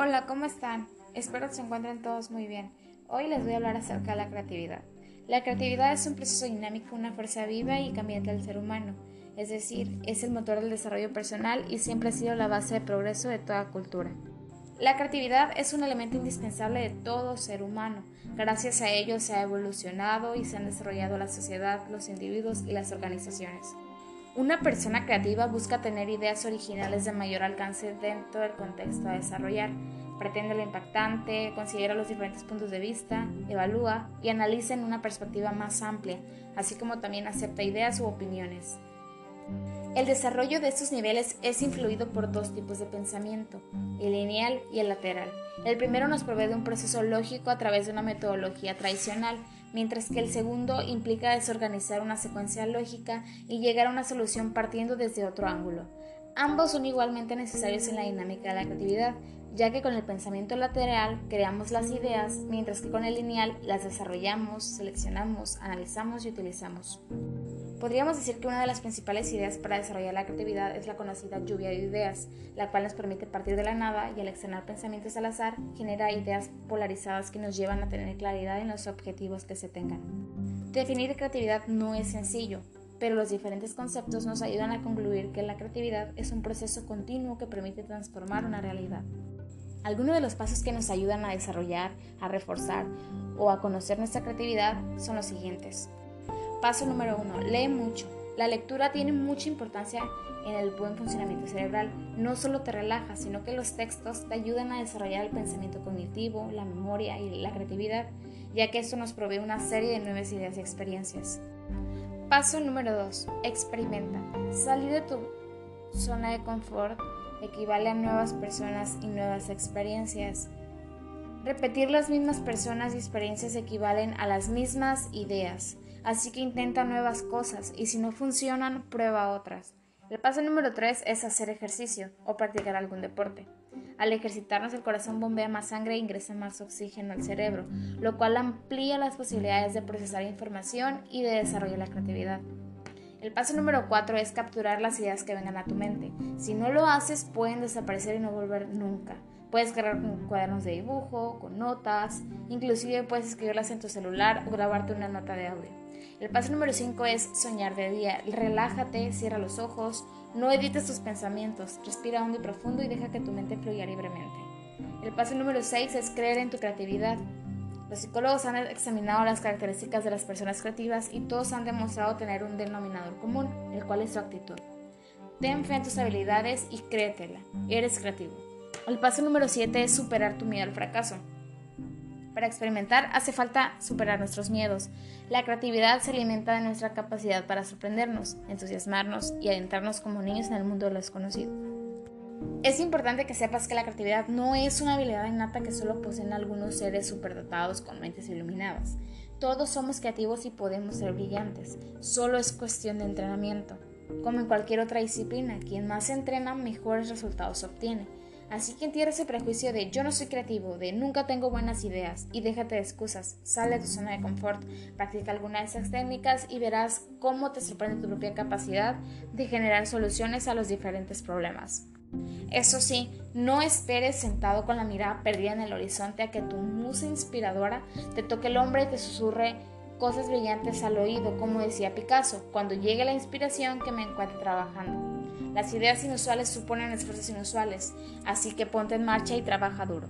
Hola, ¿cómo están? Espero que se encuentren todos muy bien. Hoy les voy a hablar acerca de la creatividad. La creatividad es un proceso dinámico, una fuerza viva y cambiante del ser humano, es decir, es el motor del desarrollo personal y siempre ha sido la base de progreso de toda cultura. La creatividad es un elemento indispensable de todo ser humano. Gracias a ello se ha evolucionado y se han desarrollado la sociedad, los individuos y las organizaciones. Una persona creativa busca tener ideas originales de mayor alcance dentro del contexto a desarrollar. Pretende lo impactante, considera los diferentes puntos de vista, evalúa y analiza en una perspectiva más amplia, así como también acepta ideas u opiniones. El desarrollo de estos niveles es influido por dos tipos de pensamiento, el lineal y el lateral. El primero nos provee de un proceso lógico a través de una metodología tradicional, mientras que el segundo implica desorganizar una secuencia lógica y llegar a una solución partiendo desde otro ángulo. Ambos son igualmente necesarios en la dinámica de la creatividad, ya que con el pensamiento lateral creamos las ideas, mientras que con el lineal las desarrollamos, seleccionamos, analizamos y utilizamos. Podríamos decir que una de las principales ideas para desarrollar la creatividad es la conocida lluvia de ideas, la cual nos permite partir de la nada y al externar pensamientos al azar genera ideas polarizadas que nos llevan a tener claridad en los objetivos que se tengan. Definir creatividad no es sencillo, pero los diferentes conceptos nos ayudan a concluir que la creatividad es un proceso continuo que permite transformar una realidad. Algunos de los pasos que nos ayudan a desarrollar, a reforzar o a conocer nuestra creatividad son los siguientes. Paso número uno, lee mucho. La lectura tiene mucha importancia en el buen funcionamiento cerebral. No solo te relaja, sino que los textos te ayudan a desarrollar el pensamiento cognitivo, la memoria y la creatividad, ya que esto nos provee una serie de nuevas ideas y experiencias. Paso número 2. Experimenta. Salir de tu zona de confort equivale a nuevas personas y nuevas experiencias. Repetir las mismas personas y experiencias equivalen a las mismas ideas. Así que intenta nuevas cosas y si no funcionan, prueba otras. El paso número 3 es hacer ejercicio o practicar algún deporte. Al ejercitarnos el corazón bombea más sangre e ingresa más oxígeno al cerebro, lo cual amplía las posibilidades de procesar información y de desarrollar la creatividad. El paso número 4 es capturar las ideas que vengan a tu mente. Si no lo haces, pueden desaparecer y no volver nunca. Puedes crear cuadernos de dibujo, con notas, inclusive puedes escribirlas en tu celular o grabarte una nota de audio. El paso número 5 es soñar de día. Relájate, cierra los ojos, no edites tus pensamientos, respira hondo y profundo y deja que tu mente fluya libremente. El paso número 6 es creer en tu creatividad. Los psicólogos han examinado las características de las personas creativas y todos han demostrado tener un denominador común, el cual es su actitud. Ten fe en tus habilidades y créetela. Eres creativo. El paso número 7 es superar tu miedo al fracaso. Para experimentar hace falta superar nuestros miedos. La creatividad se alimenta de nuestra capacidad para sorprendernos, entusiasmarnos y adentrarnos como niños en el mundo desconocido. Es importante que sepas que la creatividad no es una habilidad innata que solo poseen algunos seres superdotados con mentes iluminadas. Todos somos creativos y podemos ser brillantes, solo es cuestión de entrenamiento. Como en cualquier otra disciplina, quien más se entrena, mejores resultados obtiene. Así que entierra ese prejuicio de yo no soy creativo, de nunca tengo buenas ideas y déjate de excusas, sale de tu zona de confort, practica alguna de esas técnicas y verás cómo te sorprende tu propia capacidad de generar soluciones a los diferentes problemas. Eso sí, no esperes sentado con la mirada perdida en el horizonte a que tu musa inspiradora te toque el hombro y te susurre cosas brillantes al oído, como decía Picasso, cuando llegue la inspiración que me encuentre trabajando. Las ideas inusuales suponen esfuerzos inusuales, así que ponte en marcha y trabaja duro.